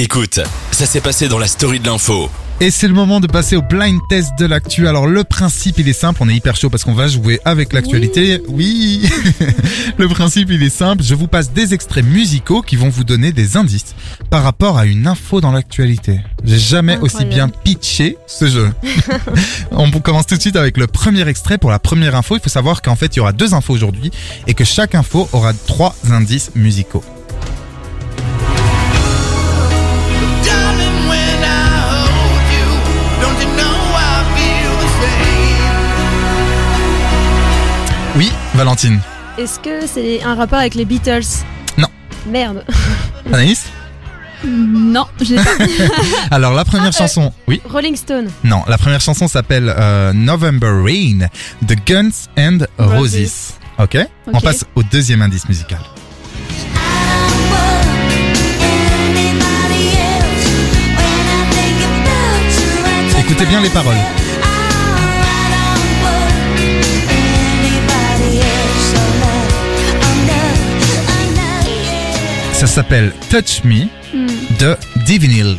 Écoute, ça s'est passé dans la story de l'info. Et c'est le moment de passer au blind test de l'actu. Alors le principe il est simple, on est hyper chaud parce qu'on va jouer avec l'actualité. Oui, le principe il est simple, je vous passe des extraits musicaux qui vont vous donner des indices par rapport à une info dans l'actualité. J'ai jamais aussi bien pitché ce jeu. on commence tout de suite avec le premier extrait pour la première info. Il faut savoir qu'en fait il y aura deux infos aujourd'hui et que chaque info aura trois indices musicaux. Oui, Valentine. Est-ce que c'est un rapport avec les Beatles Non. Merde. Anaïs non, je l'ai pas. Alors la première Ah, euh. chanson, oui. Rolling Stone. Non, la première chanson s'appelle euh, November Rain de Guns and Roses. Roses. Ok On passe au deuxième indice musical. Écoutez bien les paroles. Ça s'appelle Touch Me Hmm. de Divinils.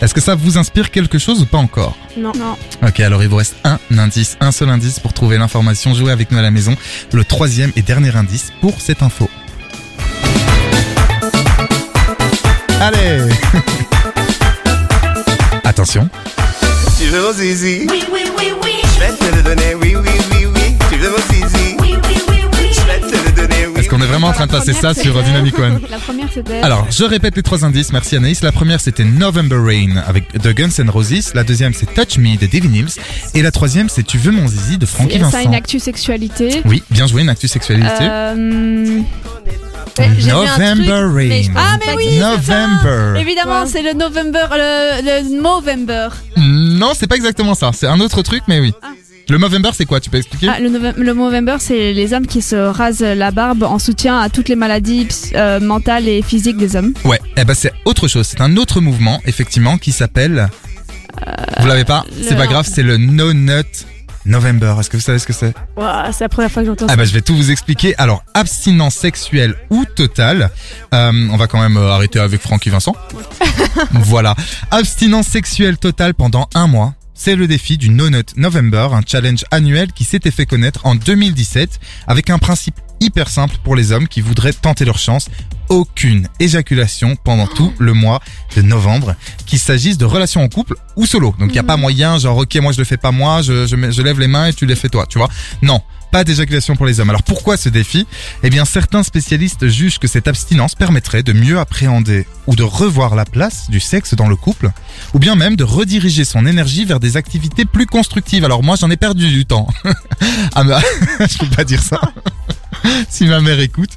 Est-ce que ça vous inspire quelque chose ou pas encore? Non. non. Ok, alors il vous reste un indice, un seul indice pour trouver l'information. Jouez avec nous à la maison. Le troisième et dernier indice pour cette info. Allez Attention. Tu veux mon zizi? Oui, oui, oui, oui. Je vais te le donner, oui, oui, oui, vraiment en train de passer ça sur Dynamic One La première c'était. Alors, je répète les trois indices. Merci Anaïs. La première, c'était November Rain avec The Guns N' Roses. La deuxième, c'est Touch Me de Divinils. Et la troisième, c'est Tu veux mon zizi de Frankie C'est ça, Vincent. une actu sexualité. Oui, bien joué, une actu sexualité. Euh, truc, November mais je Rain. Ah, mais oui, November. évidemment, Ouais. c'est le November, le, le Movember. Non, c'est pas exactement ça. C'est un autre truc, mais oui. Le Movember, c'est quoi? Tu peux expliquer? Ah, le, Movember, c'est les hommes qui se rasent la barbe en soutien à toutes les maladies euh, mentales et physiques des hommes. Ouais, eh ben c'est autre chose. C'est un autre mouvement, effectivement, qui s'appelle. Vous l'avez pas? C'est le- pas grave, c'est le No Nut November. Est-ce que vous savez ce que c'est? Ouah, c'est la première fois que j'entends Ah ça. bah je vais tout vous expliquer. Alors, abstinence sexuelle ou totale. Euh, on va quand même euh, arrêter avec Francky Vincent. voilà. Abstinence sexuelle totale pendant un mois. C'est le défi du No Nut November, un challenge annuel qui s'était fait connaître en 2017 avec un principe hyper simple pour les hommes qui voudraient tenter leur chance. Aucune éjaculation pendant tout le mois de novembre, qu'il s'agisse de relations en couple ou solo. Donc il y a pas moyen, genre ok moi je le fais pas moi, je, je, je lève les mains et tu les fais toi, tu vois. Non, pas d'éjaculation pour les hommes. Alors pourquoi ce défi? Eh bien certains spécialistes jugent que cette abstinence permettrait de mieux appréhender ou de revoir la place du sexe dans le couple, ou bien même de rediriger son énergie vers des activités plus constructives. Alors moi j'en ai perdu du temps. ah bah, je peux pas dire ça. si ma mère écoute.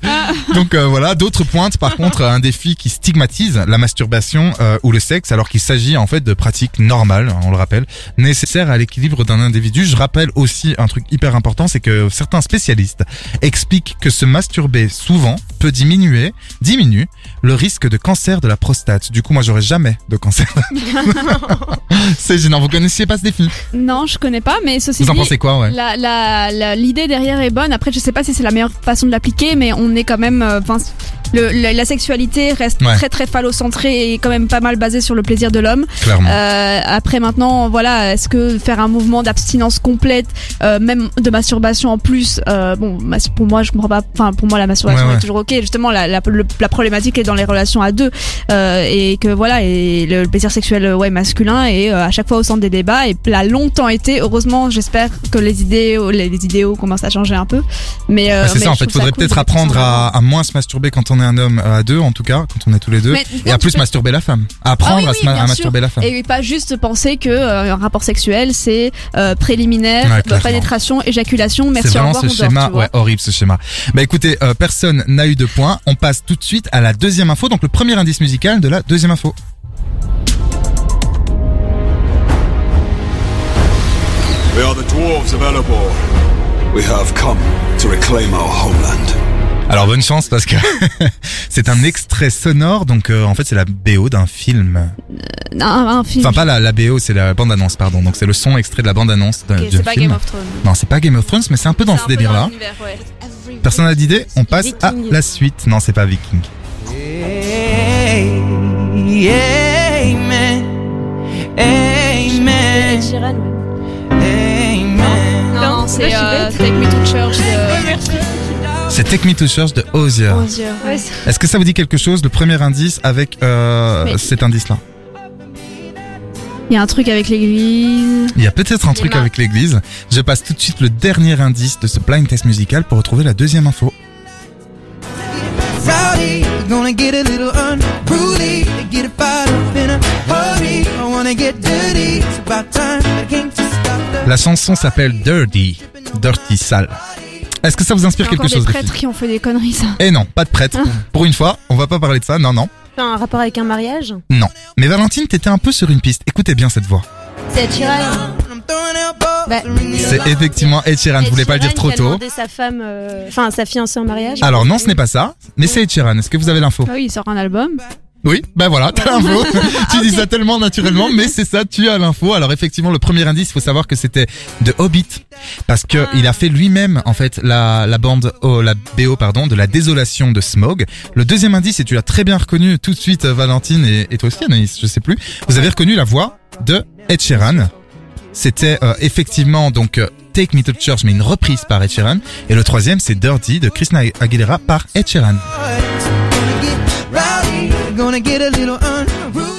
Donc euh, voilà, d'autres pointent par contre un défi qui stigmatise la masturbation euh, ou le sexe alors qu'il s'agit en fait de pratiques normales, on le rappelle, nécessaires à l'équilibre d'un individu. Je rappelle aussi un truc hyper important, c'est que certains spécialistes expliquent que se masturber souvent peut diminuer, diminue le risque de cancer de la prostate. Du coup, moi j'aurais jamais de cancer. c'est gênant, vous connaissiez pas ce défi? Non, je connais pas, mais ceci Vous en dit, pensez quoi ouais? l'idée derrière est bonne. Après, je sais pas si c'est la meilleure façon de l'appliquer, mais on est quand même. Le, la, la sexualité reste Ouais. très très phallocentrée et quand même pas mal basée sur le plaisir de l'homme. Euh, après maintenant, voilà, est-ce que faire un mouvement d'abstinence complète, euh, même de masturbation en plus, euh, bon, pour moi, je comprends pas. Enfin, pour moi, la masturbation Ouais, ouais. est toujours ok. Justement, la, la, le- la problématique est dans les relations à deux euh, et que voilà, et le, plaisir sexuel, ouais, masculin est euh, à chaque fois au centre des débats et l'a longtemps été. Heureusement, j'espère que les idéaux, les, les idéaux commencent à changer un peu. Mais euh, Ouais, c'est ça en fait, faudrait peut-être apprendre en à, à moins se masturber quand on est un homme euh, à deux en tout cas, quand on est tous les deux, Mais et non, à plus peux- masturber la femme. À apprendre Ah oui, à, oui, ma- masturber la femme. Et pas juste penser que euh, un rapport sexuel c'est euh, préliminaire, Ouais, pénétration, éjaculation, C'est merci au vraiment revoir, ce dort, schéma, ouais, horrible ce schéma. Bah écoutez, euh, personne n'a eu de points. On passe tout de suite à la deuxième info, donc le premier indice musical de la deuxième info. We are the dwarves of Erebor. We have come to reclaim our homeland. Alors bonne chance parce que c'est un extrait sonore, donc euh, en fait c'est la BO d'un film. Euh, un, film. Enfin pas la, BO, c'est la bande-annonce, pardon. Donc c'est le son extrait de la bande-annonce d'un okay, film. C'est pas Game of Thrones. Non, c'est pas Game of Thrones, mais c'est un peu dans ce délire-là. Personne n'a d'idée, on passe à la suite. Non, c'est pas Viking. Hey. Hey. Non, non c'est euh, Take Me to Church. C'est Take Me to Church de Osier. Ouais, c'est- Est-ce que ça vous dit quelque chose, le premier indice avec euh, Mais- cet indice-là? Il y a un truc avec l'église. Il y a peut-être un truc avec l'église. Je passe tout de suite le dernier indice de ce blind test musical pour retrouver la deuxième info. Rowdy, you're gonna get a little unruly. Get a fired up in a hurry. I wanna get dirty. It's about time. I can't just stop the La chanson s'appelle Dirty, Dirty Sale. Est-ce que ça vous inspire a quelque chose des prêtres qui ont fait des conneries, ça. Eh non, pas de prêtre. Pour une fois, on va pas parler de ça. Non, non, C'est un rapport avec un mariage non. Mais Valentine, t'étais un peu sur une piste. Écoutez bien cette voix. C'est Ed. Bah, C'est effectivement Ed Sheeran. Je voulais pas le dire trop Ed tôt. A sa femme, euh, enfin sa fiancée en mariage. Alors non, ce n'est pas ça. Mais c'est Ed Sheeran. Est-ce que vous avez l'info Ah oui, il sort un album. Oui, ben voilà, t'as l'info. tu dis ça tellement naturellement, mais c'est ça, tu as l'info. Alors effectivement, le premier indice, il faut savoir que c'était de Hobbit, parce que il a fait lui-même en fait la, la bande, oh, la BO pardon, de la désolation de Smog. Le deuxième indice, et tu l'as très bien reconnu tout de suite, euh, Valentine et, et toi aussi Anaïs, je sais plus. Vous avez reconnu la voix de Ed Sheeran. C'était euh, effectivement donc euh, Take Me to Church, mais une reprise par Ed Sheeran. Et le troisième, c'est Dirty de Christina Aguilera par Ed Sheeran. Gonna get a little unruly.